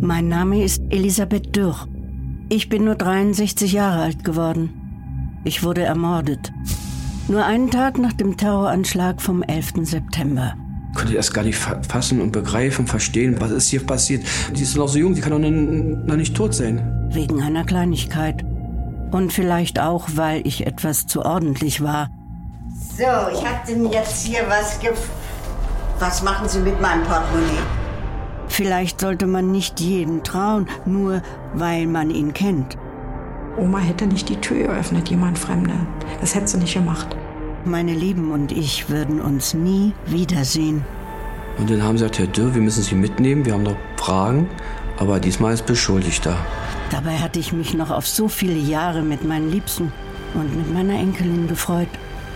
Mein Name ist Elisabeth Dürr. Ich bin nur 63 Jahre alt geworden. Ich wurde ermordet. Nur einen Tag nach dem Terroranschlag vom 11. September. Ich konnte erst gar nicht fassen und begreifen, verstehen, was ist hier passiert. Die ist noch so jung, die kann doch noch nicht tot sein. Wegen einer Kleinigkeit. Und vielleicht auch, weil ich etwas zu ordentlich war. So, ich hab denn jetzt hier was gef... Was machen Sie mit meinem Portemonnaie? Vielleicht sollte man nicht jeden trauen, nur weil man ihn kennt. Oma hätte nicht die Tür geöffnet, jemand Fremde. Das hätte sie nicht gemacht. Meine Lieben und ich würden uns nie wiedersehen. Und dann haben sie gesagt, Herr Dürr, wir müssen Sie mitnehmen, wir haben noch Fragen, aber diesmal ist Beschuldigter. Dabei hatte ich mich noch auf so viele Jahre mit meinen Liebsten und mit meiner Enkelin gefreut.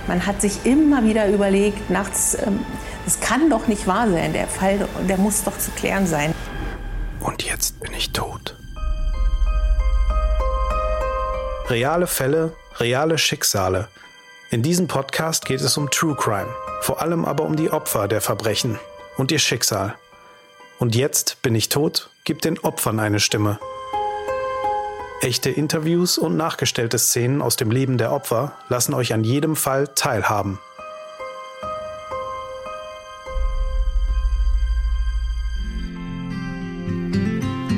Man hat sich immer wieder überlegt, nachts, ähm, das kann doch nicht wahr sein, der Fall, der muss doch zu klären sein. Und jetzt bin ich tot. Reale Fälle, reale Schicksale. In diesem Podcast geht es um True Crime, vor allem aber um die Opfer der Verbrechen und ihr Schicksal. Und jetzt bin ich tot, gibt den Opfern eine Stimme. Echte Interviews und nachgestellte Szenen aus dem Leben der Opfer lassen euch an jedem Fall teilhaben.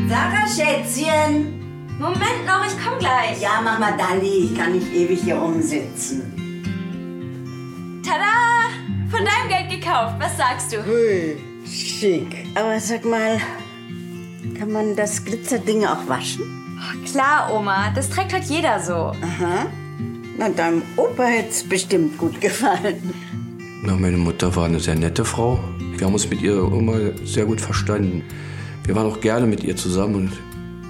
Sarah, Schätzchen! Moment noch, ich komm gleich. Ja, mach mal Dalli, ich kann nicht ewig hier rumsitzen. Tada! Von deinem Geld gekauft. Was sagst du? Hui, schick. Aber sag mal, kann man das Glitzerding auch waschen? Klar, Oma. Das trägt halt jeder so. Aha. Na, deinem Opa hätt's bestimmt gut gefallen. Na, meine Mutter war eine sehr nette Frau. Wir haben uns mit ihr immer sehr gut verstanden. Wir waren auch gerne mit ihr zusammen und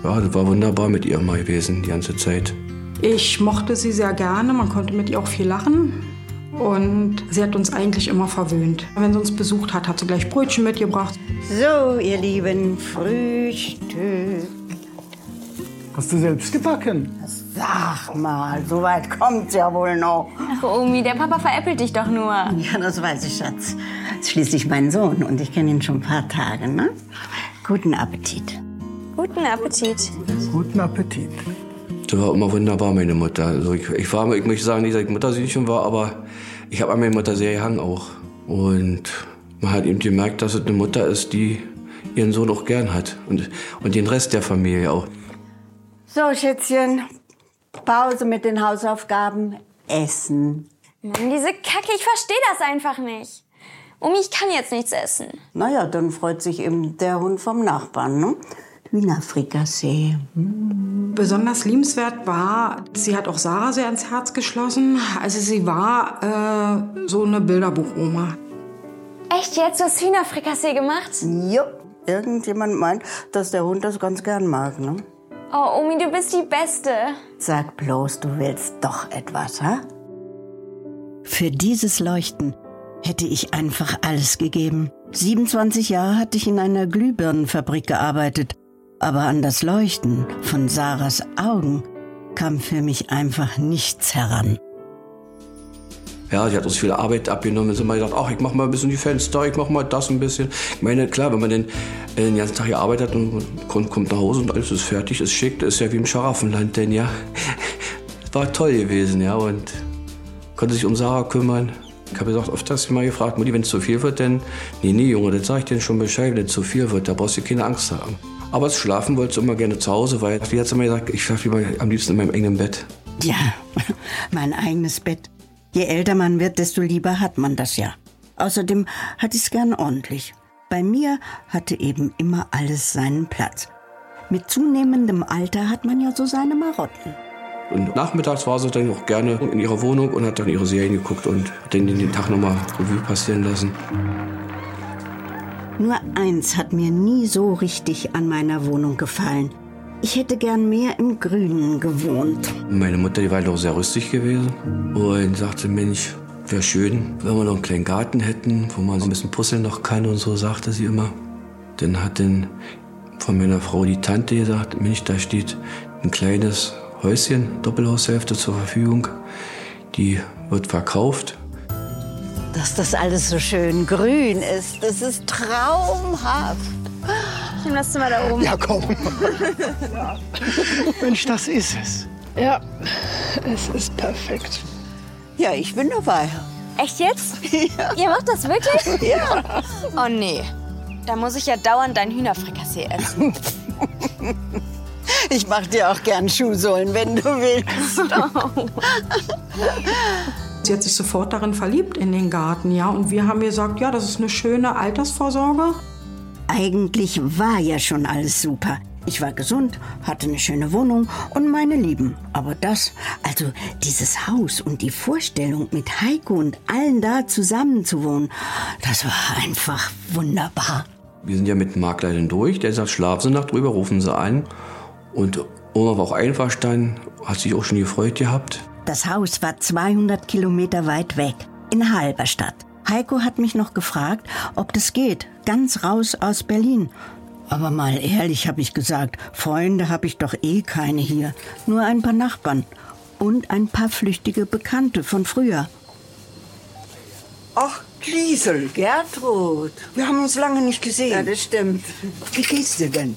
ja, das war wunderbar mit ihr mal gewesen, die ganze Zeit. Ich mochte sie sehr gerne, man konnte mit ihr auch viel lachen. Und sie hat uns eigentlich immer verwöhnt. Wenn sie uns besucht hat, hat sie gleich Brötchen mitgebracht. So, ihr Lieben, Frühstück. Hast du selbst gebacken? Sag mal, so weit kommt's ja wohl noch. Ach, Omi, der Papa veräppelt dich doch nur. Ja, das weiß ich, Schatz. Ist schließlich mein Sohn und ich kenne ihn schon ein paar Tage, ne? Guten Appetit. Guten Appetit. Guten Appetit. Das war immer wunderbar, meine Mutter. Also ich, ich war, ich möchte sagen, nicht, dass ich Muttersühnchen war, aber ich habe an meine Mutter sehr gehangen auch. Und man hat eben gemerkt, dass es eine Mutter ist, die ihren Sohn auch gern hat. Und, und den Rest der Familie auch. So, Schätzchen, Pause mit den Hausaufgaben. Essen. Mann, diese Kacke, ich verstehe das einfach nicht. Omi, ich kann jetzt nichts essen. Naja, dann freut sich eben der Hund vom Nachbarn, ne? Hühnerfrikassee. Besonders liebenswert war, sie hat auch Sarah sehr ans Herz geschlossen. Also sie war äh, so eine Bilderbuchoma. Echt jetzt? Du hast Hühnerfrikassee gemacht? Jo, irgendjemand meint, dass der Hund das ganz gern mag, ne? Oh, Omi, du bist die Beste. Sag bloß, du willst doch etwas, ha? Für dieses Leuchten hätte ich einfach alles gegeben. 27 Jahre hatte ich in einer Glühbirnenfabrik gearbeitet, aber an das Leuchten von Sarahs Augen kam für mich einfach nichts heran. Ja, sie hat uns viel Arbeit abgenommen. Dann sind wir gedacht, ach, ich mach mal ein bisschen die Fenster, ich mach mal das ein bisschen. Ich meine, klar, wenn man den, äh, den ganzen Tag gearbeitet hat und kommt, nach Hause und alles ist fertig, ist schick, ist ja wie im Scharaffenland, denn ja. War toll gewesen, ja, und konnte sich um Sarah kümmern. Ich habe gesagt, oft hast du mal gefragt, Mutti, wenn es zu viel wird, denn nee, nee, Junge, das sag ich dir schon Bescheid, wenn es zu viel wird, da brauchst du keine Angst haben. Aber Schlafen wollte sie immer gerne zu Hause, weil die hat immer gesagt, ich schlafe lieber am liebsten in meinem eigenen Bett. Ja, mein eigenes Bett. Je älter man wird, desto lieber hat man das ja. Außerdem hatte ich es gern ordentlich. Bei mir hatte eben immer alles seinen Platz. Mit zunehmendem Alter hat man ja so seine Marotten. Und nachmittags war sie dann auch gerne in ihrer Wohnung und hat dann ihre Serien geguckt und hat dann den Tag nochmal Revue passieren lassen. Nur eins hat mir nie so richtig an meiner Wohnung gefallen. Ich hätte gern mehr im Grünen gewohnt. Meine Mutter, die war doch sehr rüstig gewesen und sagte, Mensch, wäre schön, wenn wir noch einen kleinen Garten hätten, wo man so ein bisschen puzzeln noch kann und so, sagte sie immer. Dann hat dann von meiner Frau die Tante gesagt, Mensch, da steht ein kleines Häuschen, Doppelhaushälfte zur Verfügung. Die wird verkauft. Dass das alles so schön grün ist, das ist traumhaft. Ich nehme das Zimmer da oben. Ja, komm. Mensch, das ist es. Ja, es ist perfekt. Ja, ich bin dabei. Echt jetzt? Ja. Ihr macht das wirklich? Ja. Oh nee. Da muss ich ja dauernd dein Hühnerfrikassee essen. Ich mach dir auch gern Schuhsohlen, wenn du willst. Sie hat sich sofort darin verliebt in den Garten, ja. Und wir haben gesagt, ja, das ist eine schöne Altersvorsorge. Eigentlich war ja schon alles super. Ich war gesund, hatte eine schöne Wohnung und meine Lieben. Aber das, also dieses Haus und die Vorstellung, mit Heiko und allen da zusammen zu wohnen, das war einfach wunderbar. Wir sind ja mit dem Makler dann durch. Der sagt, schlafen Sie Nacht drüber, rufen Sie ein. Und Oma war auch einverstanden, hat sich auch schon gefreut gehabt. Das Haus war 200 Kilometer weit weg, in Halberstadt. Heiko hat mich noch gefragt, ob das geht, ganz raus aus Berlin. Aber mal ehrlich habe ich gesagt, Freunde habe ich doch eh keine hier, nur ein paar Nachbarn und ein paar flüchtige Bekannte von früher. Ach, Liesel, Gertrud. wir haben uns lange nicht Ja, gesehen. das stimmt. Wie geht's dir denn?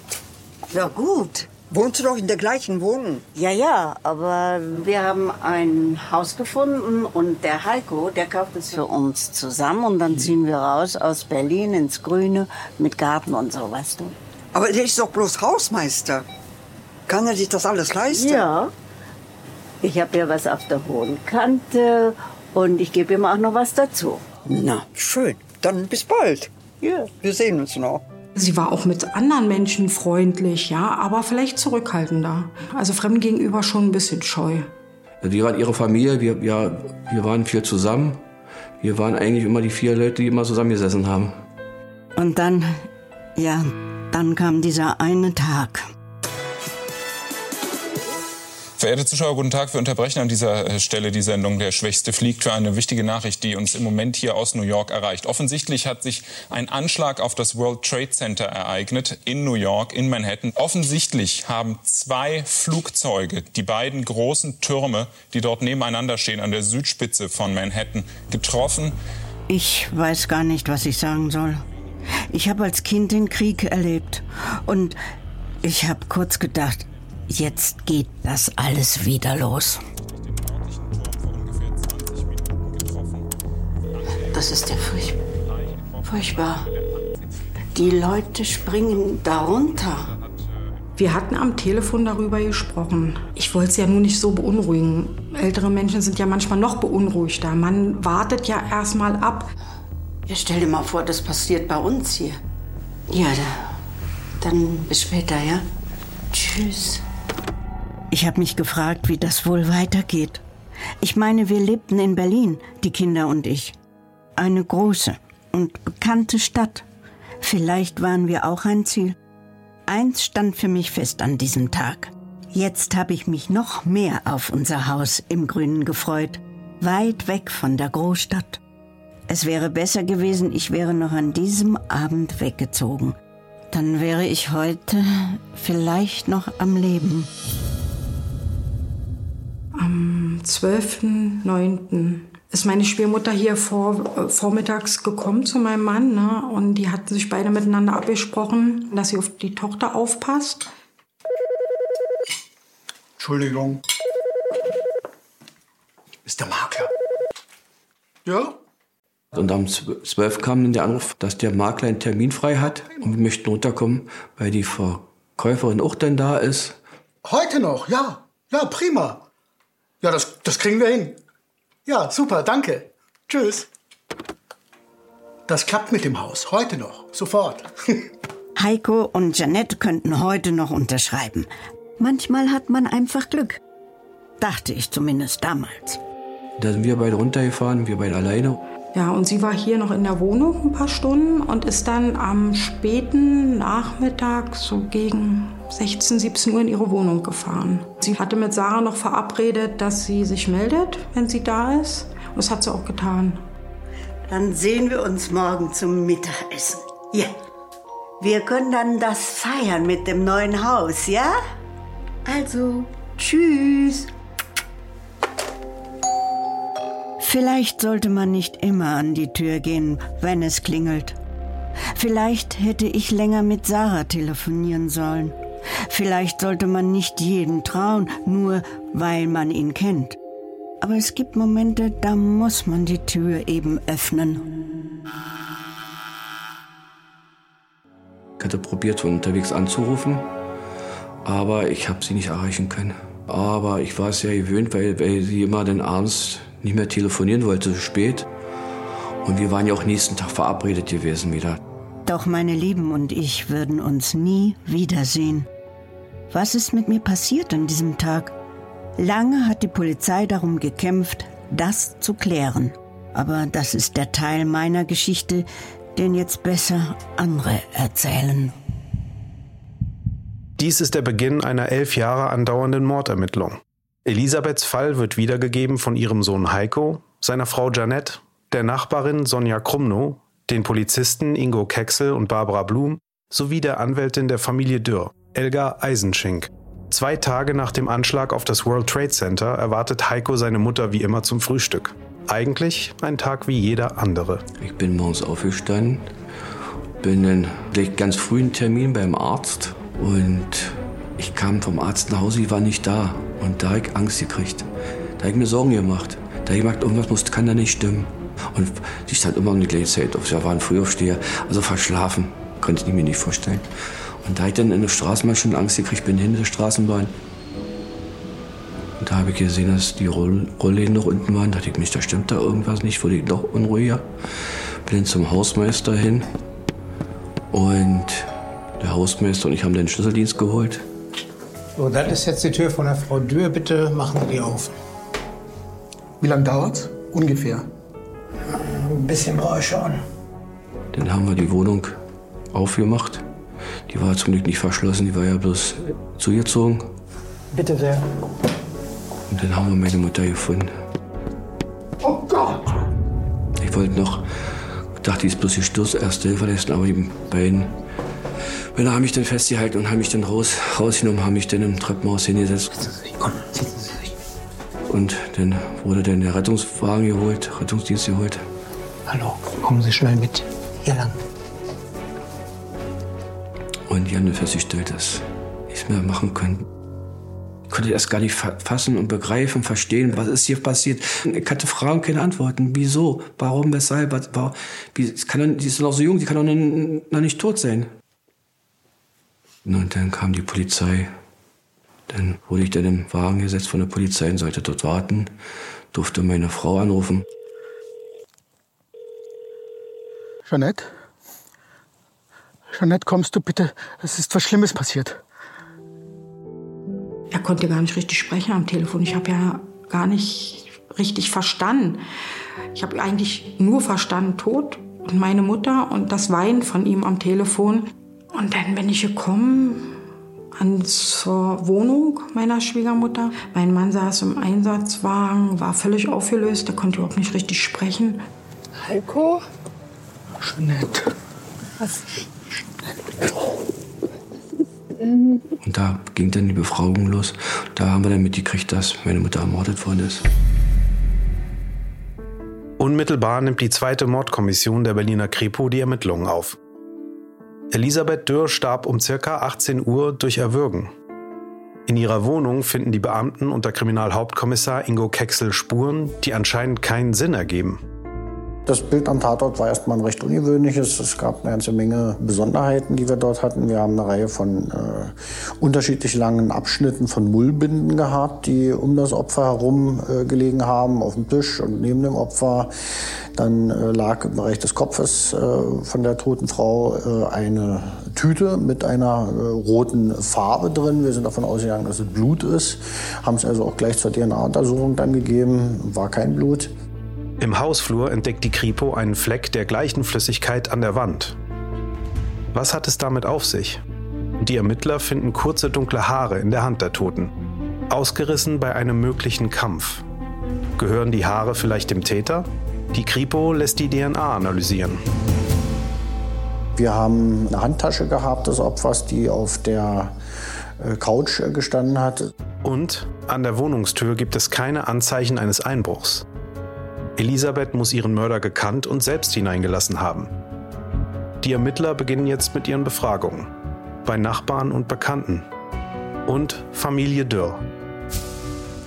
Ja, gut. Wohnst du doch in der gleichen Wohnung? Ja, ja, aber wir haben ein Haus gefunden und der Heiko, der kauft es für uns zusammen und dann ziehen wir raus aus Berlin ins Grüne mit Garten und so, weißt du? Aber der ist doch bloß Hausmeister. Kann er sich das alles leisten? Ja. Ich habe ja was auf der hohen Kante und ich gebe ihm auch noch was dazu. Na, schön. Dann bis bald. Ja. Wir sehen uns noch. Sie war auch mit anderen Menschen freundlich, ja, aber vielleicht zurückhaltender. Also Fremden gegenüber schon ein bisschen scheu. Die waren ihre Familie, wir, ja, wir waren viel zusammen. Wir waren eigentlich immer die vier Leute, die immer zusammengesessen haben. Und dann, ja, dann kam dieser eine Tag. Verehrte Zuschauer, guten Tag. Wir unterbrechen an dieser äh, Stelle die Sendung Der Schwächste fliegt für eine wichtige Nachricht, die uns im Moment hier aus New York erreicht. Offensichtlich hat sich ein Anschlag auf das World Trade Center ereignet in New York, in Manhattan. Offensichtlich haben zwei Flugzeuge die beiden großen Türme, die dort nebeneinander stehen, an der Südspitze von Manhattan, getroffen. Ich weiß gar nicht, was ich sagen soll. Ich habe als Kind den Krieg erlebt und ich habe kurz gedacht, jetzt geht das alles wieder los. Das ist ja furch furchtbar. Die Leute springen darunter. Wir hatten am Telefon darüber gesprochen. Ich wollte es ja nur nicht so beunruhigen. Ältere Menschen sind ja manchmal noch beunruhigter. Man wartet ja erstmal ab. Ja, stell dir mal vor, das passiert bei uns hier. Ja, da, dann bis später, ja? Tschüss. Ich habe mich gefragt, wie das wohl weitergeht. Ich meine, wir lebten in Berlin, die Kinder und ich. Eine große und bekannte Stadt. Vielleicht waren wir auch ein Ziel. Eins stand für mich fest an diesem Tag. Jetzt habe ich mich noch mehr auf unser Haus im Grünen gefreut, weit weg von der Großstadt. Es wäre besser gewesen, ich wäre noch an diesem Abend weggezogen. Dann wäre ich heute vielleicht noch am Leben. Am 12.09. ist meine Schwiegermutter hier vor, äh, vormittags gekommen zu meinem Mann. Ne? Und die hatten sich beide miteinander abgesprochen, dass sie auf die Tochter aufpasst. Entschuldigung. Ist der Makler? Ja? Und am 12 kam dann der Anruf, dass der Makler einen Termin frei hat und wir möchten runterkommen, weil die Verkäuferin auch dann da ist. Heute noch, ja. Ja, prima. Ja, das, das kriegen wir hin. Ja, super, danke. Tschüss. Das klappt mit dem Haus. Heute noch. Sofort. Heiko und Janette könnten heute noch unterschreiben. Manchmal hat man einfach Glück. Dachte ich zumindest damals. Da sind wir beide runtergefahren, wir beide alleine. Ja, und sie war hier noch in der Wohnung ein paar Stunden und ist dann am späten Nachmittag, so gegen 16, 17 Uhr in ihre Wohnung gefahren. Sie hatte mit Sarah noch verabredet, dass sie sich meldet, wenn sie da ist. Und das hat sie auch getan. Dann sehen wir uns morgen zum Mittagessen. Ja. Wir können dann das feiern mit dem neuen Haus, ja? Also, tschüss. Vielleicht sollte man nicht immer an die Tür gehen, wenn es klingelt. Vielleicht hätte ich länger mit Sarah telefonieren sollen. Vielleicht sollte man nicht jeden trauen, nur weil man ihn kennt. Aber es gibt Momente, da muss man die Tür eben öffnen. Ich hatte probiert, unterwegs anzurufen, aber ich habe sie nicht erreichen können. Aber ich war es ja gewöhnt, weil, weil sie immer dann abends nicht mehr telefonieren wollte, so spät. Und wir waren ja auch nächsten Tag verabredet gewesen wieder. Doch meine Lieben und ich würden uns nie wiedersehen. Was ist mit mir passiert an diesem Tag? Lange hat die Polizei darum gekämpft, das zu klären. Aber das ist der Teil meiner Geschichte, den jetzt besser andere erzählen. Dies ist der Beginn einer elf Jahre andauernden Mordermittlung. Elisabeths Fall wird wiedergegeben von ihrem Sohn Heiko, seiner Frau Janette, der Nachbarin Sonja Krumnow, den Polizisten Ingo Kexel und Barbara Blum sowie der Anwältin der Familie Dürr, Elga Eisenschink. Zwei Tage nach dem Anschlag auf das World Trade Center erwartet Heiko seine Mutter wie immer zum Frühstück. Eigentlich ein Tag wie jeder andere. Ich bin morgens aufgestanden, bin dann gleich ganz früh einen Termin beim Arzt und ich kam vom Arzt nach Hause, ich war nicht da. Und da habe ich Angst gekriegt. Da habe ich mir Sorgen gemacht. Da habe ich gemerkt, irgendwas muss, kann da nicht stimmen. Und sie stand immer um die gleiche Zeit auf. Sie war ein Frühaufsteher, also verschlafen. Konnte ich mir nicht vorstellen. Und da habe ich dann in der Straßenbahn schon Angst gekriegt, bin hinter der Straßenbahn. Und da habe ich gesehen, dass die Roll Rollläden noch unten waren. Da dachte ich mich, da stimmt da irgendwas nicht, wurde ich noch unruhiger. Bin dann zum Hausmeister hin. Und der Hausmeister und ich haben den Schlüsseldienst geholt. So, das ist jetzt die Tür von der Frau Dürr. Bitte machen Sie die auf. Wie lange dauert's? Ungefähr. Ein bisschen brauche ich schon. Dann haben wir die Wohnung aufgemacht. Die war zum Glück nicht verschlossen, die war ja bloß zugezogen. Bitte sehr. Und dann haben wir meine Mutter gefunden. Oh Gott! Ich wollte noch, dachte, die ist bloß gestürzt, erste Hilfe leisten, aber die beiden Männer haben mich dann festgehalten und haben mich dann raus, rausgenommen, haben mich dann im Treppenhaus hingesetzt. Komm, sitzen Sie sich. Und dann wurde dann der Rettungswagen geholt, Rettungsdienst geholt. Hallo, kommen Sie schnell mit. Hier lang. Und die haben dann festgestellt, dass ich nichts mehr machen können. Ich konnte erst gar nicht fassen und begreifen, verstehen, was ist hier passiert. Ich hatte Fragen, keine Antworten. Wieso? Warum? Weshalb? Warum? Wie, kann die ist noch so jung, die kann doch noch nicht tot sein. Und dann kam die Polizei. Dann wurde ich dann im Wagen gesetzt von der Polizei und sollte dort warten. Durfte meine Frau anrufen. Jeanette? Jeanette, kommst du bitte? Es ist was Schlimmes passiert. Er konnte gar nicht richtig sprechen am Telefon. Ich habe ja gar nicht richtig verstanden. Ich habe eigentlich nur verstanden Tod und meine Mutter und das Weinen von ihm am Telefon. Und dann bin ich gekommen an zur Wohnung meiner Schwiegermutter. Mein Mann saß im Einsatzwagen, war völlig aufgelöst, der konnte überhaupt nicht richtig sprechen. Heiko? Jeanette. Was? Und da ging dann die Befragung los. Da haben wir dann mitgekriegt, dass meine Mutter ermordet worden ist. Unmittelbar nimmt die zweite Mordkommission der Berliner Kripo die Ermittlungen auf. Elisabeth Dürr starb um ca. 18 Uhr durch Erwürgen. In ihrer Wohnung finden die Beamten unter Kriminalhauptkommissar Ingo Kexel Spuren, die anscheinend keinen Sinn ergeben. Das Bild am Tatort war erstmal ein recht ungewöhnliches. Es gab eine ganze Menge Besonderheiten, die wir dort hatten. Wir haben eine Reihe von äh, unterschiedlich langen Abschnitten von Mullbinden gehabt, die um das Opfer herum äh, gelegen haben, auf dem Tisch und neben dem Opfer. Dann äh, lag im Bereich des Kopfes äh, von der toten Frau äh, eine Tüte mit einer äh, roten Farbe drin. Wir sind davon ausgegangen, dass es Blut ist. Haben es also auch gleich zur DNA-Untersuchung dann gegeben. War kein Blut. Im Hausflur entdeckt die Kripo einen Fleck der gleichen Flüssigkeit an der Wand. Was hat es damit auf sich? Die Ermittler finden kurze dunkle Haare in der Hand der Toten, ausgerissen bei einem möglichen Kampf. Gehören die Haare vielleicht dem Täter? Die Kripo lässt die DNA analysieren. Wir haben eine Handtasche gehabt des Opfers, die auf der äh, Couch gestanden hat. Und an der Wohnungstür gibt es keine Anzeichen eines Einbruchs. Elisabeth muss ihren Mörder gekannt und selbst hineingelassen haben. Die Ermittler beginnen jetzt mit ihren Befragungen. Bei Nachbarn und Bekannten. Und Familie Dürr.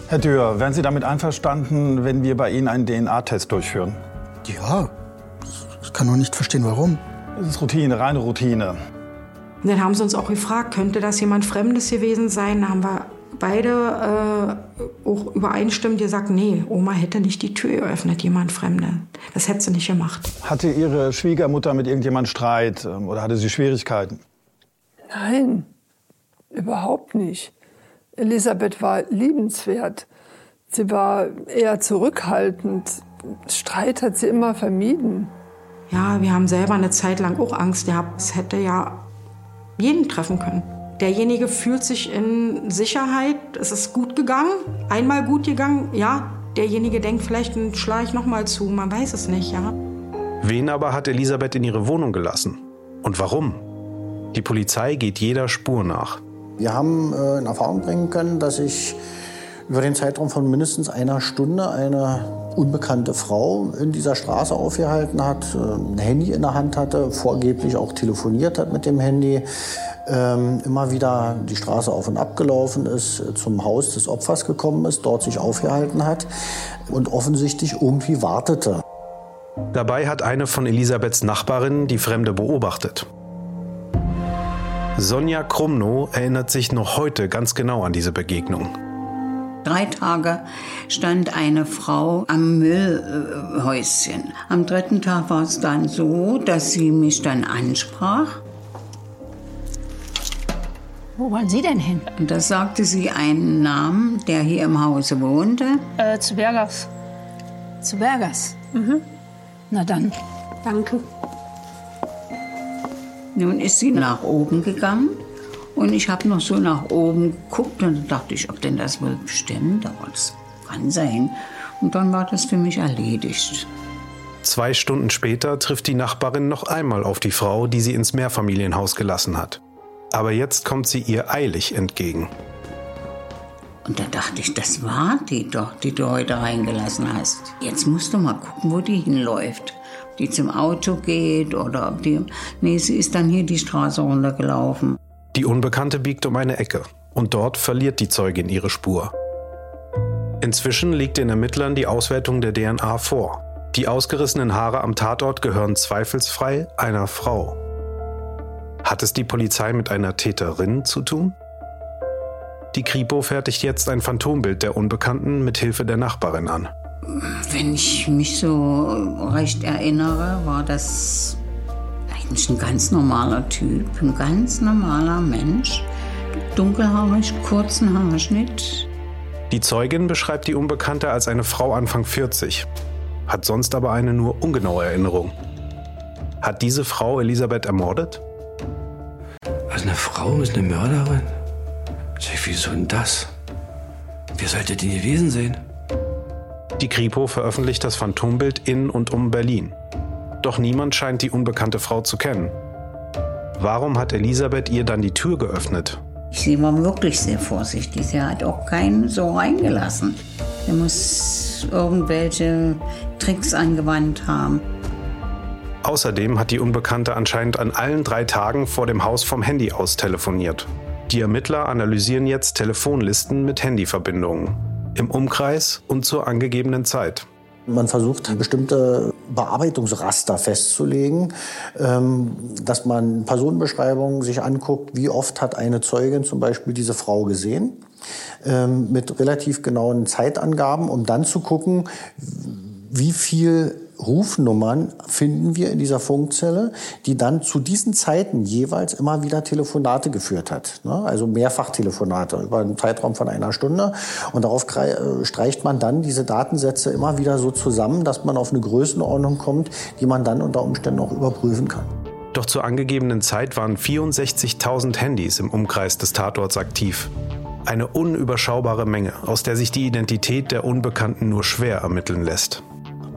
Herr Dürr, wären Sie damit einverstanden, wenn wir bei Ihnen einen DNA-Test durchführen? Ja, ich kann nur nicht verstehen, warum. Das ist Routine, reine Routine. Dann haben sie uns auch gefragt, könnte das jemand Fremdes gewesen sein? Da haben wir beide äh, auch übereinstimmend gesagt, nee, Oma hätte nicht die Tür geöffnet, jemand Fremde. Das hätte sie nicht gemacht. Hatte Ihre Schwiegermutter mit irgendjemand Streit ähm, oder hatte sie Schwierigkeiten? Nein, überhaupt nicht. Elisabeth war liebenswert. Sie war eher zurückhaltend. Streit hat sie immer vermieden. Ja, wir haben selber eine Zeit lang auch Angst gehabt. Es hätte ja jeden treffen können. Derjenige fühlt sich in Sicherheit, es ist gut gegangen, einmal gut gegangen, ja. Derjenige denkt vielleicht, dann schlage ich noch mal zu, man weiß es nicht, ja. Wen aber hat Elisabeth in ihre Wohnung gelassen? Und warum? Die Polizei geht jeder Spur nach. Wir haben äh, in Erfahrung bringen können, dass sich über den Zeitraum von mindestens einer Stunde eine unbekannte Frau in dieser Straße aufgehalten hat, äh, ein Handy in der Hand hatte, vorgeblich auch telefoniert hat mit dem Handy, ähm, immer wieder die Straße auf und ab gelaufen ist, zum Haus des Opfers gekommen ist, dort sich aufgehalten hat und offensichtlich irgendwie wartete. Dabei hat eine von Elisabeths Nachbarinnen die Fremde beobachtet. Sonja Krumnow erinnert sich noch heute ganz genau an diese Begegnung. Drei Tage stand eine Frau am Müllhäuschen. Am dritten Tag war es dann so, dass sie mich dann ansprach. Wo wollen Sie denn hin? Und da sagte sie einen Namen, der hier im Hause wohnte. Äh, zu Bergers. Zu Bergers? Mhm. Na dann. Danke. Nun ist sie nach oben gegangen und ich habe noch so nach oben geguckt und da dachte ich, ob denn das wohl stimmt, aber das kann sein. Und dann war das für mich erledigt. Zwei Stunden später trifft die Nachbarin noch einmal auf die Frau, die sie ins Mehrfamilienhaus gelassen hat. Aber jetzt kommt sie ihr eilig entgegen. Und da dachte ich, das war die doch, die du heute reingelassen hast. Jetzt musst du mal gucken, wo die hinläuft. Ob die zum Auto geht oder ob die. Nee, sie ist dann hier die Straße runtergelaufen. Die Unbekannte biegt um eine Ecke und dort verliert die Zeugin ihre Spur. Inzwischen liegt den Ermittlern die Auswertung der DNA vor. Die ausgerissenen Haare am Tatort gehören zweifelsfrei einer Frau. Hat es die Polizei mit einer Täterin zu tun? Die Kripo fertigt jetzt ein Phantombild der Unbekannten mit Hilfe der Nachbarin an. Wenn ich mich so recht erinnere, war das eigentlich ein ganz normaler Typ, ein ganz normaler Mensch. Dunkelhaarig, kurzen Haarschnitt. Die Zeugin beschreibt die Unbekannte als eine Frau Anfang 40, hat sonst aber eine nur ungenaue Erinnerung. Hat diese Frau Elisabeth ermordet? Also eine Frau ist eine Mörderin? Wieso denn das? Wer sollte die gewesen sein? Die Kripo veröffentlicht das Phantombild in und um Berlin. Doch niemand scheint die unbekannte Frau zu kennen. Warum hat Elisabeth ihr dann die Tür geöffnet? Sie war wirklich sehr vorsichtig. Sie hat auch keinen so reingelassen. Sie muss irgendwelche Tricks angewandt haben. Außerdem hat die Unbekannte anscheinend an allen drei Tagen vor dem Haus vom Handy aus telefoniert. Die Ermittler analysieren jetzt Telefonlisten mit Handyverbindungen. Im Umkreis und zur angegebenen Zeit. Man versucht, bestimmte Bearbeitungsraster festzulegen, ähm, dass man Personenbeschreibungen sich anguckt, wie oft hat eine Zeugin zum Beispiel diese Frau gesehen, ähm, mit relativ genauen Zeitangaben, um dann zu gucken, wie viel Rufnummern finden wir in dieser Funkzelle, die dann zu diesen Zeiten jeweils immer wieder Telefonate geführt hat. Ne? Also Mehrfachtelefonate über einen Zeitraum von einer Stunde. Und darauf äh, streicht man dann diese Datensätze immer wieder so zusammen, dass man auf eine Größenordnung kommt, die man dann unter Umständen auch überprüfen kann. Doch zur angegebenen Zeit waren 64.000 Handys im Umkreis des Tatorts aktiv. Eine unüberschaubare Menge, aus der sich die Identität der Unbekannten nur schwer ermitteln lässt.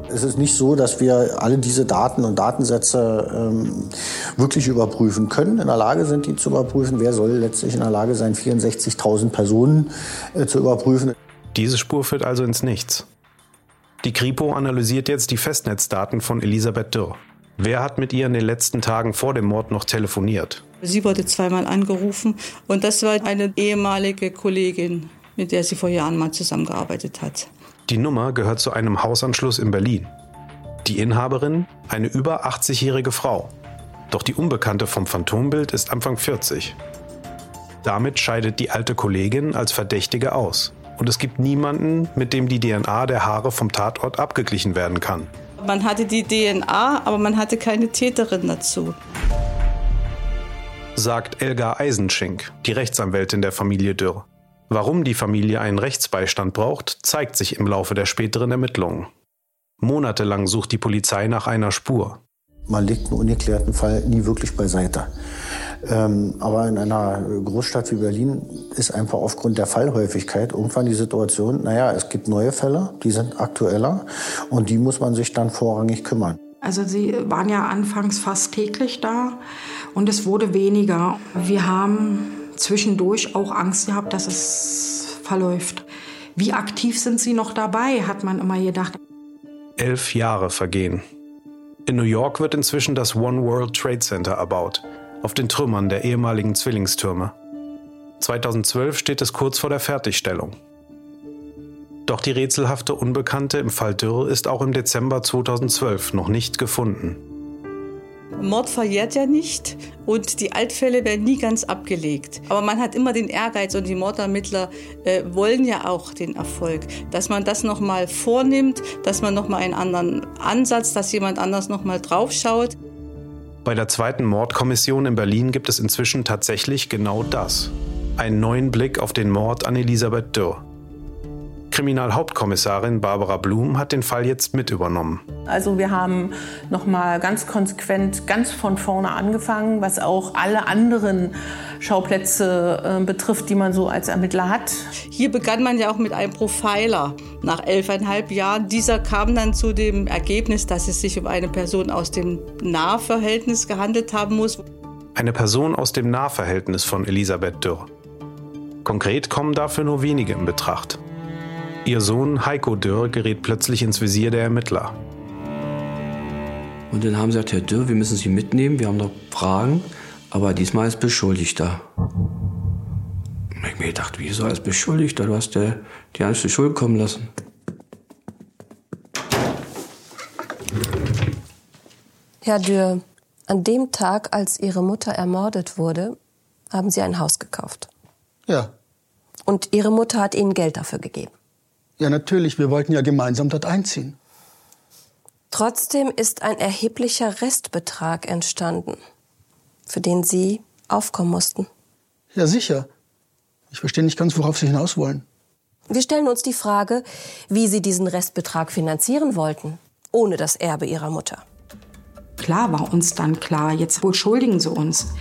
Es ist nicht so, dass wir alle diese Daten und Datensätze ähm, wirklich überprüfen können, in der Lage sind, die zu überprüfen. Wer soll letztlich in der Lage sein, 64.000 Personen äh, zu überprüfen? Diese Spur führt also ins Nichts. Die Kripo analysiert jetzt die Festnetzdaten von Elisabeth Dürr. Wer hat mit ihr in den letzten Tagen vor dem Mord noch telefoniert? Sie wurde zweimal angerufen und das war eine ehemalige Kollegin, mit der sie vor Jahren mal zusammengearbeitet hat. Die Nummer gehört zu einem Hausanschluss in Berlin. Die Inhaberin, eine über 80-jährige Frau. Doch die Unbekannte vom Phantombild ist Anfang 40. Damit scheidet die alte Kollegin als Verdächtige aus. Und es gibt niemanden, mit dem die DNA der Haare vom Tatort abgeglichen werden kann. Man hatte die DNA, aber man hatte keine Täterin dazu. Sagt Elga Eisenschink, die Rechtsanwältin der Familie Dürr. Warum die Familie einen Rechtsbeistand braucht, zeigt sich im Laufe der späteren Ermittlungen. Monatelang sucht die Polizei nach einer Spur. Man legt einen ungeklärten Fall nie wirklich beiseite. Ähm, aber in einer Großstadt wie Berlin ist einfach aufgrund der Fallhäufigkeit irgendwann die Situation, naja, es gibt neue Fälle, die sind aktueller und die muss man sich dann vorrangig kümmern. Also sie waren ja anfangs fast täglich da und es wurde weniger. Wir haben zwischendurch auch Angst gehabt, dass es verläuft. Wie aktiv sind sie noch dabei, hat man immer gedacht. Elf Jahre vergehen. In New York wird inzwischen das One World Trade Center erbaut auf den Trümmern der ehemaligen Zwillingstürme. 2012 steht es kurz vor der Fertigstellung. Doch die rätselhafte Unbekannte im Fall Dürr ist auch im Dezember 2012 noch nicht gefunden. Mord verjährt ja nicht und die Altfälle werden nie ganz abgelegt. Aber man hat immer den Ehrgeiz und die Mordermittler äh, wollen ja auch den Erfolg, dass man das noch mal vornimmt, dass man noch mal einen anderen Ansatz, dass jemand anders noch mal draufschaut. Bei der zweiten Mordkommission in Berlin gibt es inzwischen tatsächlich genau das. Einen neuen Blick auf den Mord an Elisabeth Dürr. Kriminalhauptkommissarin Barbara Blum hat den Fall jetzt mit übernommen. Also wir haben noch mal ganz konsequent ganz von vorne angefangen, was auch alle anderen Schauplätze äh, betrifft, die man so als Ermittler hat. Hier begann man ja auch mit einem Profiler nach elfeinhalb Jahren. Dieser kam dann zu dem Ergebnis, dass es sich um eine Person aus dem Nahverhältnis gehandelt haben muss. Eine Person aus dem Nahverhältnis von Elisabeth Dürr. Konkret kommen dafür nur wenige in Betracht. Ihr Sohn Heiko Dürr gerät plötzlich ins Visier der Ermittler. Und dann haben sie gesagt, Herr Dürr, wir müssen Sie mitnehmen, wir haben noch Fragen, aber diesmal als Beschuldigter. Ich hab mir gedacht, wieso als Beschuldigter? Du hast ja die zur Schuld kommen lassen. Herr Dürr, an dem Tag, als Ihre Mutter ermordet wurde, haben Sie ein Haus gekauft. Ja. Und Ihre Mutter hat Ihnen Geld dafür gegeben. Ja, natürlich. Wir wollten ja gemeinsam dort einziehen. Trotzdem ist ein erheblicher Restbetrag entstanden, für den Sie aufkommen mussten. Ja, sicher. Ich verstehe nicht ganz, worauf Sie hinaus wollen. Wir stellen uns die Frage, wie Sie diesen Restbetrag finanzieren wollten, ohne das Erbe Ihrer Mutter. Klar war uns dann klar, jetzt beschuldigen sie uns.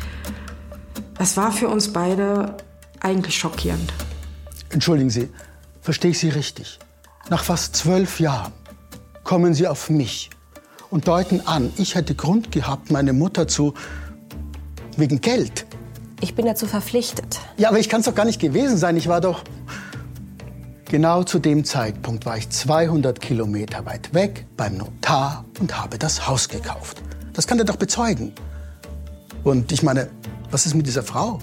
Das war für uns beide eigentlich schockierend. Entschuldigen Sie, verstehe ich Sie richtig? Nach fast zwölf Jahren kommen Sie auf mich und deuten an, ich hätte Grund gehabt, meine Mutter zu. wegen Geld. Ich bin dazu verpflichtet. Ja, aber ich kann es doch gar nicht gewesen sein. Ich war doch. Genau zu dem Zeitpunkt war ich 200 Kilometer weit weg beim Notar und habe das Haus gekauft. Das kann er doch bezeugen. Und ich meine, was ist mit dieser Frau?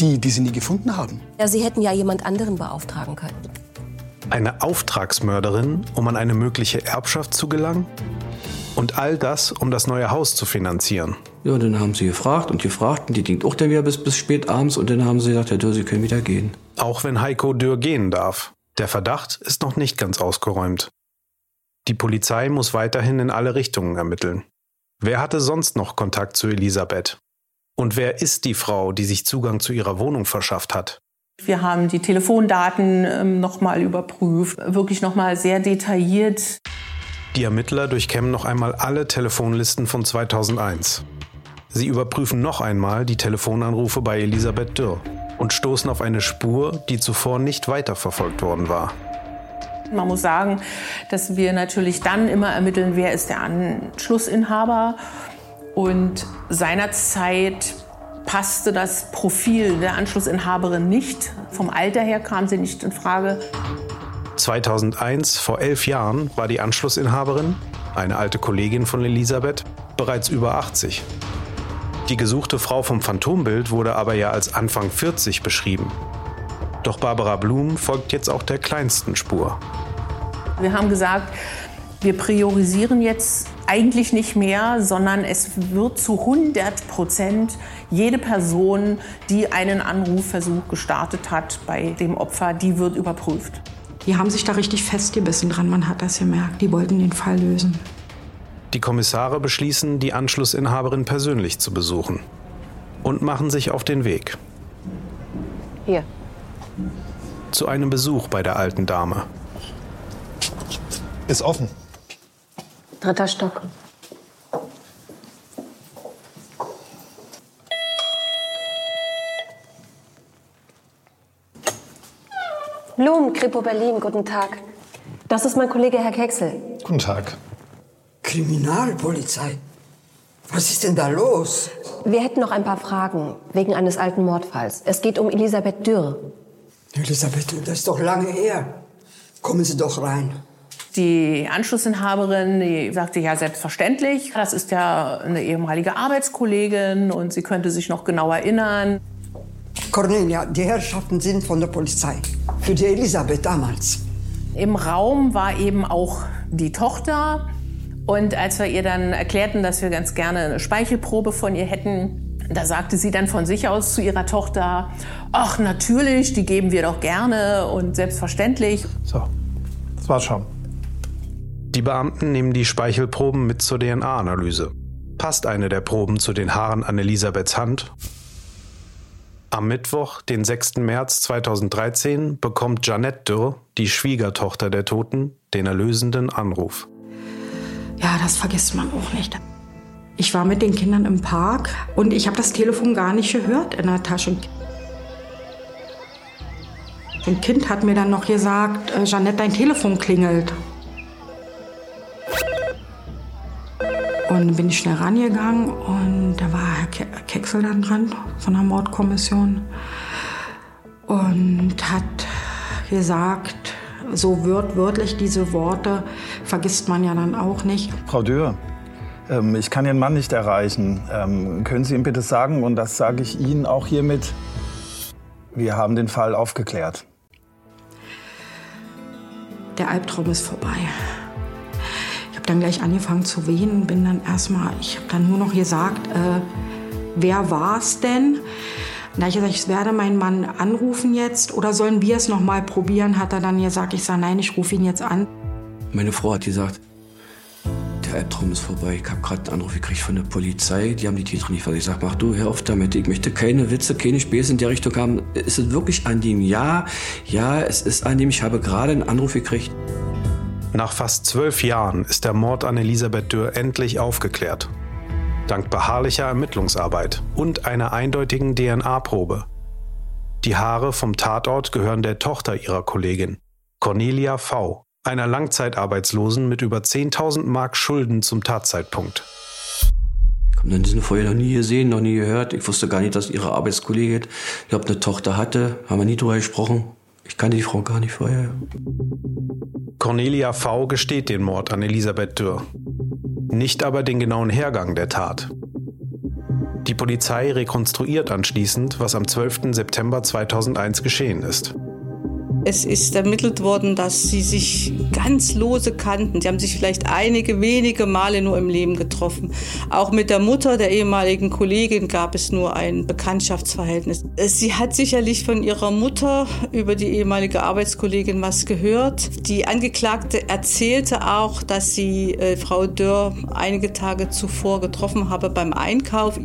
Die, die Sie nie gefunden haben. Ja, Sie hätten ja jemand anderen beauftragen können. Eine Auftragsmörderin, um an eine mögliche Erbschaft zu gelangen? Und all das, um das neue Haus zu finanzieren. Ja, und dann haben sie gefragt und gefragt und die denkt auch dann wieder bis, bis spät abends und dann haben sie gesagt, Herr Dürr, Sie können wieder gehen. Auch wenn Heiko Dürr gehen darf. Der Verdacht ist noch nicht ganz ausgeräumt. Die Polizei muss weiterhin in alle Richtungen ermitteln. Wer hatte sonst noch Kontakt zu Elisabeth? Und wer ist die Frau, die sich Zugang zu ihrer Wohnung verschafft hat? Wir haben die Telefondaten ähm, nochmal überprüft, wirklich nochmal sehr detailliert. Die Ermittler durchkämmen noch einmal alle Telefonlisten von 2001. Sie überprüfen noch einmal die Telefonanrufe bei Elisabeth Dürr und stoßen auf eine Spur, die zuvor nicht weiterverfolgt worden war. Man muss sagen, dass wir natürlich dann immer ermitteln, wer ist der Anschlussinhaber. Und seinerzeit passte das Profil der Anschlussinhaberin nicht. Vom Alter her kam sie nicht in Frage. 2001, vor elf Jahren, war die Anschlussinhaberin, eine alte Kollegin von Elisabeth, bereits über 80. Die gesuchte Frau vom Phantombild wurde aber ja als Anfang 40 beschrieben. Doch Barbara Blum folgt jetzt auch der kleinsten Spur. Wir haben gesagt, wir priorisieren jetzt eigentlich nicht mehr, sondern es wird zu 100 Prozent jede Person, die einen Anrufversuch gestartet hat bei dem Opfer, die wird überprüft. Die haben sich da richtig festgebissen dran, man hat das gemerkt. Die wollten den Fall lösen. Die Kommissare beschließen, die Anschlussinhaberin persönlich zu besuchen und machen sich auf den Weg. Hier. Zu einem Besuch bei der alten Dame. Ist offen. Dritter Stock. Blum, Kripo Berlin, guten Tag. Das ist mein Kollege Herr Kecksel. Guten Tag. Kriminalpolizei. Was ist denn da los? Wir hätten noch ein paar Fragen wegen eines alten Mordfalls. Es geht um Elisabeth Dürr. Elisabeth, das ist doch lange her. Kommen Sie doch rein. Die Anschlussinhaberin, die sagte ja selbstverständlich, das ist ja eine ehemalige Arbeitskollegin und sie könnte sich noch genau erinnern. Cornelia, die Herrschaften sind von der Polizei. Für die Elisabeth damals. Im Raum war eben auch die Tochter. Und als wir ihr dann erklärten, dass wir ganz gerne eine Speichelprobe von ihr hätten, da sagte sie dann von sich aus zu ihrer Tochter, ach natürlich, die geben wir doch gerne und selbstverständlich. So, das war's schon. Die Beamten nehmen die Speichelproben mit zur DNA-Analyse. Passt eine der Proben zu den Haaren an Elisabeths Hand? Am Mittwoch, den 6. März 2013, bekommt Janette Dürr, die Schwiegertochter der Toten, den erlösenden Anruf. Ja, das vergisst man auch nicht. Ich war mit den Kindern im Park und ich habe das Telefon gar nicht gehört in der Tasche. Ein Kind hat mir dann noch gesagt, äh, Jeanette, dein Telefon klingelt. Und dann bin ich schnell rangegangen und da war Herr Ke Kecksel dann dran von der Mordkommission und hat gesagt, so wört, wörtlich diese Worte vergisst man ja dann auch nicht. Frau Dürr, ähm, ich kann Ihren Mann nicht erreichen. Ähm, können Sie ihm bitte sagen, und das sage ich Ihnen auch hiermit, wir haben den Fall aufgeklärt. Der Albtraum ist vorbei. Habe dann gleich angefangen zu wehen, bin dann erstmal, ich habe dann nur noch gesagt, äh, wer war es denn? Da habe ich gesagt, ich werde meinen Mann anrufen jetzt oder sollen wir es noch mal probieren? Hat er dann gesagt, ich sage, nein, ich rufe ihn jetzt an. Meine Frau hat gesagt, der Albtraum ist vorbei. Ich habe gerade einen Anruf gekriegt von der Polizei. Die haben die Täter nicht versetzt. Ich sage, mach du, hör auf damit. Ich möchte keine Witze, keine Späße in der Richtung haben. Ist es wirklich an dem? Ja, ja, es ist an dem. Ich habe gerade einen Anruf gekriegt. Nach fast zwölf Jahren ist der Mord an Elisabeth Dürr endlich aufgeklärt. Dank beharrlicher Ermittlungsarbeit und einer eindeutigen DNA-Probe. Die Haare vom Tatort gehören der Tochter ihrer Kollegin, Cornelia V., einer Langzeitarbeitslosen mit über 10.000 Mark Schulden zum Tatzeitpunkt. Ich habe diesen vorher noch nie gesehen, noch nie gehört. Ich wusste gar nicht, dass ihre Arbeitskollegin überhaupt eine Tochter hatte. Haben wir nie drüber gesprochen. Ich kannte die Frau gar nicht vorher. Cornelia V. gesteht den Mord an Elisabeth Dürr. Nicht aber den genauen Hergang der Tat. Die Polizei rekonstruiert anschließend, was am 12. September 2001 geschehen ist. Es ist ermittelt worden, dass sie sich ganz lose kannten. Sie haben sich vielleicht einige wenige Male nur im Leben getroffen. Auch mit der Mutter der ehemaligen Kollegin gab es nur ein Bekanntschaftsverhältnis. Sie hat sicherlich von ihrer Mutter über die ehemalige Arbeitskollegin was gehört. Die Angeklagte erzählte auch, dass sie äh, Frau Dörr einige Tage zuvor getroffen habe beim Einkauf.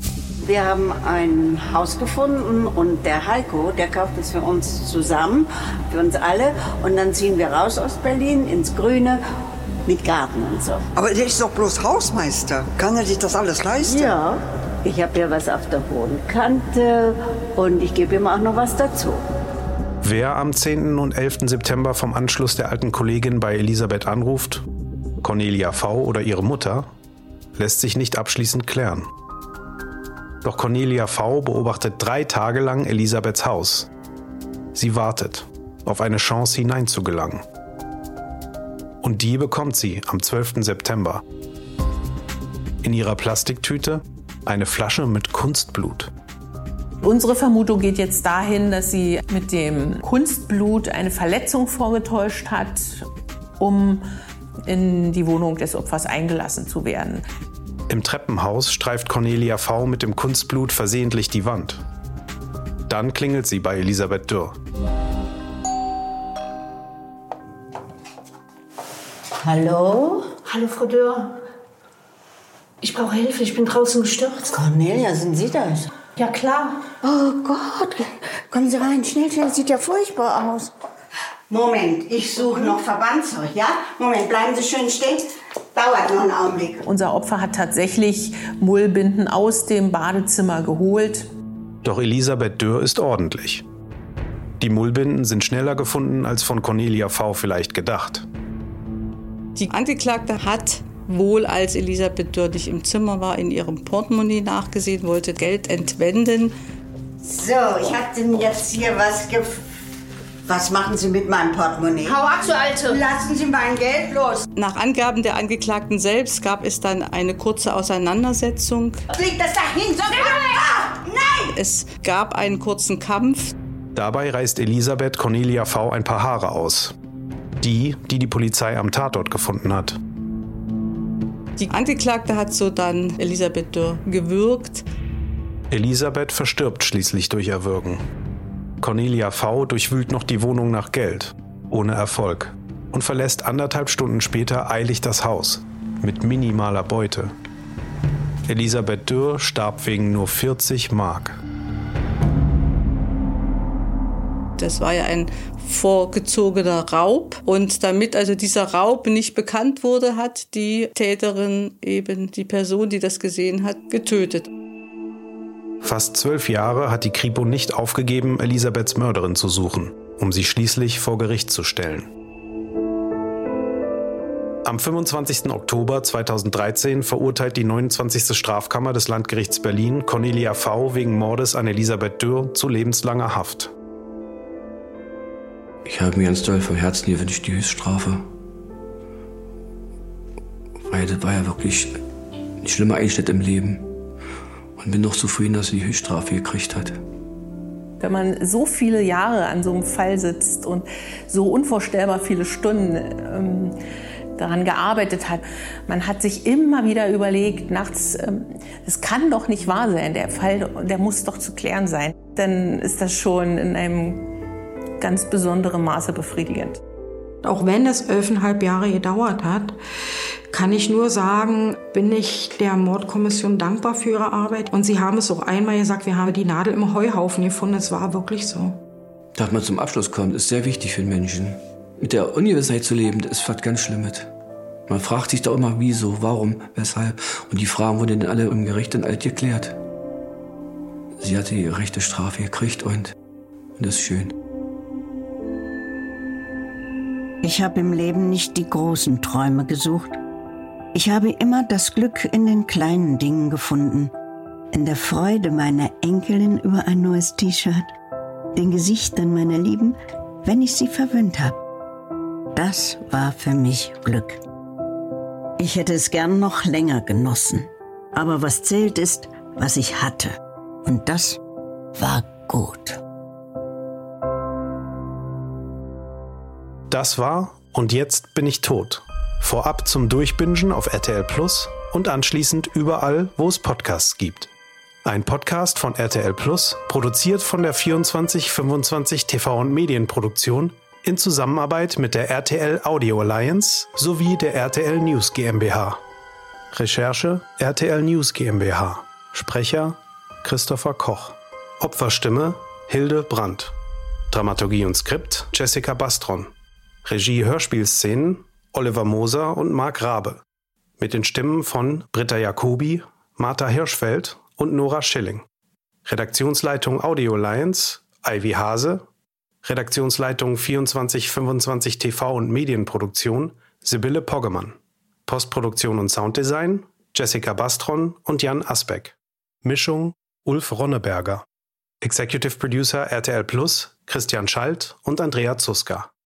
Wir haben ein Haus gefunden und der Heiko, der kauft es für uns zusammen, für uns alle. Und dann ziehen wir raus aus Berlin ins Grüne mit Garten und so. Aber der ist doch bloß Hausmeister. Kann er sich das alles leisten? Ja, ich habe ja was auf der hohen Kante und ich gebe ihm auch noch was dazu. Wer am 10. und 11. September vom Anschluss der alten Kollegin bei Elisabeth anruft, Cornelia V. oder ihre Mutter, lässt sich nicht abschließend klären. Doch Cornelia V. beobachtet drei Tage lang Elisabeths Haus. Sie wartet auf eine Chance hineinzugelangen. Und die bekommt sie am 12. September. In ihrer Plastiktüte eine Flasche mit Kunstblut. Unsere Vermutung geht jetzt dahin, dass sie mit dem Kunstblut eine Verletzung vorgetäuscht hat, um in die Wohnung des Opfers eingelassen zu werden. Im Treppenhaus streift Cornelia V. mit dem Kunstblut versehentlich die Wand. Dann klingelt sie bei Elisabeth Dürr. Hallo? Hallo, Frau Dörr. Ich brauche Hilfe, ich bin draußen gestürzt. Cornelia, sind Sie das? Ja, klar. Oh Gott, kommen Sie rein, schnell, schnell, sieht ja furchtbar aus. Moment, ich suche noch Verbandszeug, ja? Moment, bleiben Sie schön stehen. Dauert noch einen Augenblick. Unser Opfer hat tatsächlich Mullbinden aus dem Badezimmer geholt. Doch Elisabeth Dürr ist ordentlich. Die Mullbinden sind schneller gefunden als von Cornelia V. vielleicht gedacht. Die Angeklagte hat wohl, als Elisabeth Dürr nicht im Zimmer war, in ihrem Portemonnaie nachgesehen, wollte Geld entwenden. So, ich habe denn jetzt hier was gef... Was machen Sie mit meinem Portemonnaie? Hau ab, du Alte! Lassen Sie mein Geld los! Nach Angaben der Angeklagten selbst gab es dann eine kurze Auseinandersetzung. Leg das da hin! Sofort! Ah, nein! Es gab einen kurzen Kampf. Dabei reißt Elisabeth Cornelia V. ein paar Haare aus. Die, die die Polizei am Tatort gefunden hat. Die Angeklagte hat so dann Elisabeth Dürr gewürgt. Elisabeth verstirbt schließlich durch Erwürgen. Cornelia V. durchwühlt noch die Wohnung nach Geld, ohne Erfolg, und verlässt anderthalb Stunden später eilig das Haus, mit minimaler Beute. Elisabeth Dürr starb wegen nur 40 Mark. Das war ja ein vorgezogener Raub. Und damit also dieser Raub nicht bekannt wurde, hat die Täterin eben die Person, die das gesehen hat, getötet. Fast zwölf Jahre hat die Kripo nicht aufgegeben, Elisabeths Mörderin zu suchen, um sie schließlich vor Gericht zu stellen. Am 25. Oktober 2013 verurteilt die 29. Strafkammer des Landgerichts Berlin Cornelia V. wegen Mordes an Elisabeth Dürr zu lebenslanger Haft. Ich habe mir ganz doll vom Herzen gewünscht, die Höchststrafe. Weil das war ja wirklich ein schlimmer Einschnitt im Leben. Und bin doch zufrieden, dass sie die Höchststrafe gekriegt hat. Wenn man so viele Jahre an so einem Fall sitzt und so unvorstellbar viele Stunden ähm, daran gearbeitet hat, man hat sich immer wieder überlegt, nachts, ähm, das kann doch nicht wahr sein, der Fall, der muss doch zu klären sein. Dann ist das schon in einem ganz besonderem Maße befriedigend. Auch wenn es elfeinhalb Jahre gedauert hat, kann ich nur sagen, bin ich der Mordkommission dankbar für ihre Arbeit. Und sie haben es auch einmal gesagt, wir haben die Nadel im Heuhaufen gefunden. Es war wirklich so. Dass man zum Abschluss kommt, ist sehr wichtig für den Menschen. Mit der Ungewissheit zu leben, das ist was ganz Schlimmes. Man fragt sich doch immer, wieso, warum, weshalb. Und die Fragen wurden dann alle im Gericht dann alt geklärt. Sie hatte die rechte Strafe gekriegt und, und das ist schön. Ich habe im Leben nicht die großen Träume gesucht. Ich habe immer das Glück in den kleinen Dingen gefunden. In der Freude meiner Enkelin über ein neues T-Shirt, den Gesichtern meiner Lieben, wenn ich sie verwöhnt habe. Das war für mich Glück. Ich hätte es gern noch länger genossen. Aber was zählt ist, was ich hatte. Und das war gut. Das war Und jetzt bin ich tot. Vorab zum Durchbingen auf RTL Plus und anschließend überall, wo es Podcasts gibt. Ein Podcast von RTL Plus, produziert von der 2425 TV und Medienproduktion in Zusammenarbeit mit der RTL Audio Alliance sowie der RTL News GmbH. Recherche RTL News GmbH. Sprecher Christopher Koch. Opferstimme Hilde Brandt. Dramaturgie und Skript Jessica Bastron. Regie Hörspielszenen Oliver Moser und Marc Rabe. Mit den Stimmen von Britta Jacobi, Martha Hirschfeld und Nora Schilling. Redaktionsleitung Audio Alliance Ivy Hase. Redaktionsleitung 2425 TV und Medienproduktion Sibylle Poggemann. Postproduktion und Sounddesign Jessica Bastron und Jan Asbeck. Mischung Ulf Ronneberger. Executive Producer RTL Plus Christian Schalt und Andrea Zuska.